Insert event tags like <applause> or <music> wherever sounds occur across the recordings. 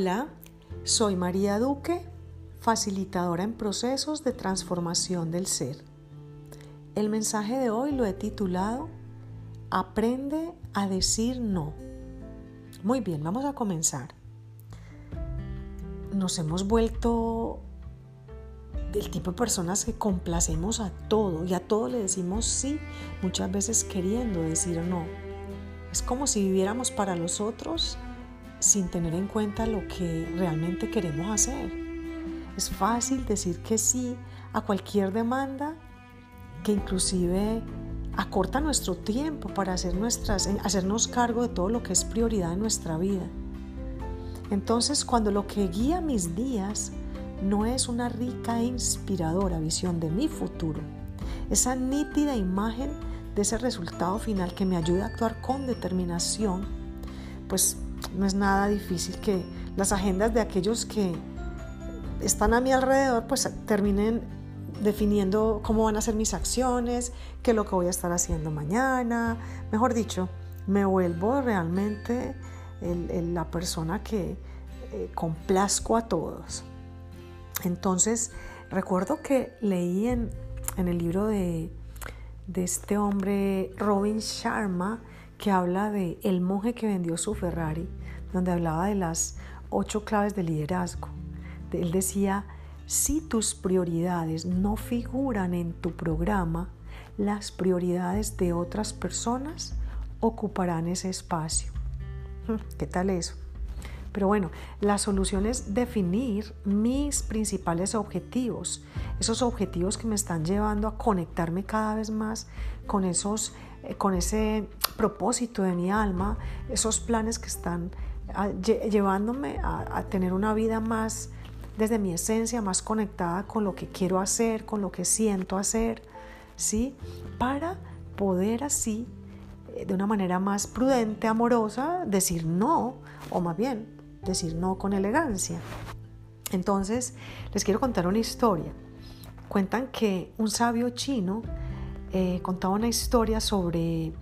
Hola, soy María Duque, facilitadora en procesos de transformación del ser. El mensaje de hoy lo he titulado Aprende a decir no. Muy bien, vamos a comenzar. Nos hemos vuelto del tipo de personas que complacemos a todo y a todo le decimos sí, muchas veces queriendo decir no. Es como si viviéramos para los otros sin tener en cuenta lo que realmente queremos hacer. Es fácil decir que sí a cualquier demanda que inclusive acorta nuestro tiempo para hacer nuestras, hacernos cargo de todo lo que es prioridad en nuestra vida. Entonces, cuando lo que guía mis días no es una rica e inspiradora visión de mi futuro, esa nítida imagen de ese resultado final que me ayuda a actuar con determinación, pues no es nada difícil que las agendas de aquellos que están a mi alrededor pues terminen definiendo cómo van a ser mis acciones, qué es lo que voy a estar haciendo mañana. Mejor dicho, me vuelvo realmente la persona que eh, complazco a todos. Entonces, recuerdo que leí en, el libro de, de este hombre, Robin Sharma, que habla de el monje que vendió su Ferrari, donde hablaba de las ocho claves de liderazgo. Él decía, si tus prioridades no figuran en tu programa, las prioridades de otras personas ocuparán ese espacio. <laughs> ¿Qué tal eso? Pero bueno, la solución es definir mis principales objetivos, esos objetivos que me están llevando a conectarme cada vez más con esos eh, con ese propósito de mi alma, esos planes que están ah, llevándome a, tener una vida más desde mi esencia, más conectada con lo que quiero hacer, con lo que siento hacer, ¿sí? Para poder así, eh, de una manera más prudente, amorosa, decir no, o más bien, decir no con elegancia. Entonces, les quiero contar una historia. Cuentan que un sabio chino eh, contaba una historia sobre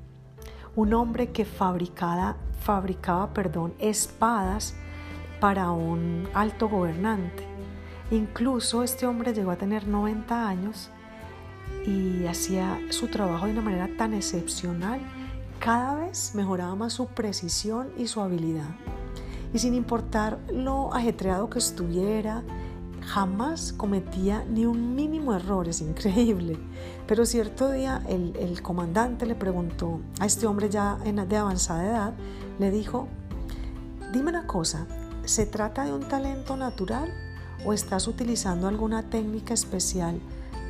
un hombre que fabricaba, espadas para un alto gobernante. Incluso este hombre llegó a tener 90 años y hacía su trabajo de una manera tan excepcional, cada vez mejoraba más su precisión y su habilidad. Y sin importar lo ajetreado que estuviera, jamás cometía ni un mínimo error, es increíble. Pero cierto día el, comandante le preguntó a este hombre ya de avanzada edad, le dijo, dime una cosa, ¿se trata de un talento natural o estás utilizando alguna técnica especial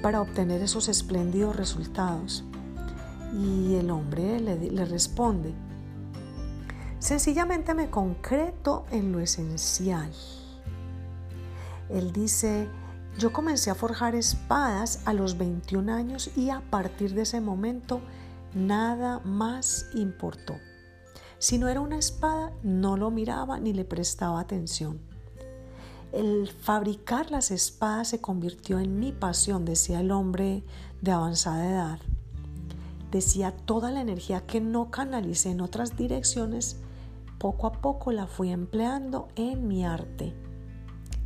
para obtener esos espléndidos resultados? Y el hombre le responde, sencillamente me concreto en lo esencial. Él dice, yo comencé a forjar espadas a los 21 años y a partir de ese momento nada más importó. Si no era una espada, no lo miraba ni le prestaba atención. El fabricar las espadas se convirtió en mi pasión, decía el hombre de avanzada edad. Decía toda la energía que no canalicé en otras direcciones, poco a poco la fui empleando en mi arte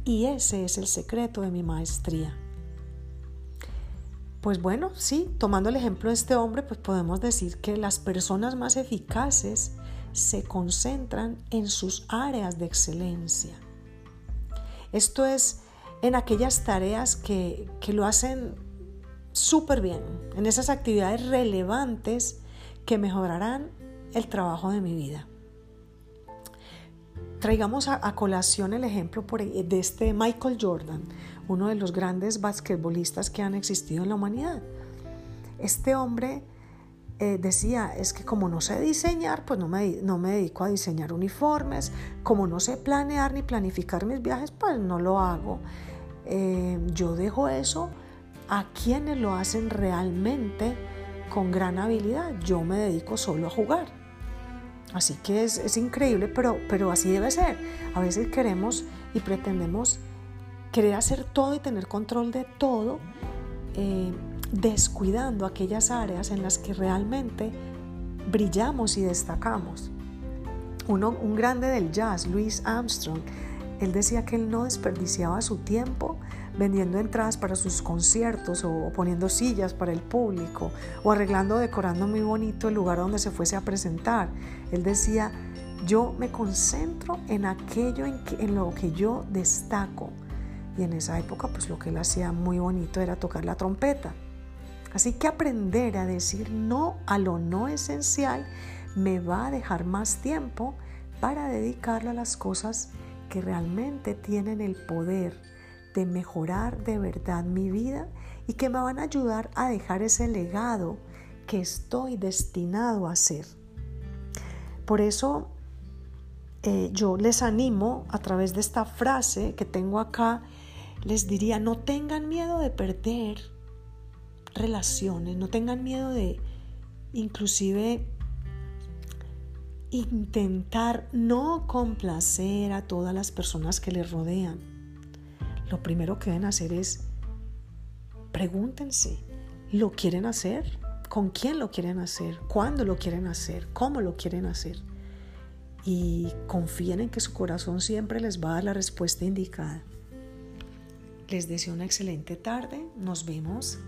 y ese es el secreto de mi maestría. Pues bueno, sí, tomando el ejemplo de este hombre, pues podemos decir que las personas más eficaces se concentran en sus áreas de excelencia. Esto es en aquellas tareas que, que lo hacen súper bien, en esas actividades relevantes que mejorarán el trabajo de mi vida. Traigamos a, colación el ejemplo e, de este Michael Jordan, uno de los grandes basquetbolistas que han existido en la humanidad. Este hombre eh, decía, es que como no sé diseñar, pues no me, dedico a diseñar uniformes, como no sé planear ni planificar mis viajes, pues no lo hago. Eh, yo dejo eso a quienes lo hacen realmente con gran habilidad. Yo me dedico solo a jugar. Así que es, increíble, pero, pero así debe ser. A veces queremos y pretendemos querer hacer todo y tener control de todo, eh, descuidando aquellas áreas en las que realmente brillamos y destacamos. Uno, un grande del jazz, Louis Armstrong, Él decía que él no desperdiciaba su tiempo vendiendo entradas para sus conciertos o poniendo sillas para el público o arreglando, decorando muy bonito el lugar donde se fuese a presentar. Él decía, yo me concentro en aquello en, en lo que yo destaco. Y en esa época, pues lo que él hacía muy bonito era tocar la trompeta. Así que aprender a decir no a lo no esencial me va a dejar más tiempo para dedicarlo a las cosas que realmente tienen el poder de mejorar de verdad mi vida y que me van a ayudar a dejar ese legado que estoy destinado a hacer. Por eso eh, yo les animo a través de esta frase que tengo acá, les diría, no tengan miedo de perder relaciones, no tengan miedo de inclusive intentar no complacer a todas las personas que les rodean. Lo primero que deben hacer es pregúntense, ¿lo quieren hacer? ¿Con quién lo quieren hacer? ¿Cuándo lo quieren hacer? ¿Cómo lo quieren hacer? Y confíen en que su corazón siempre les va a dar la respuesta indicada. Les deseo una excelente tarde. Nos vemos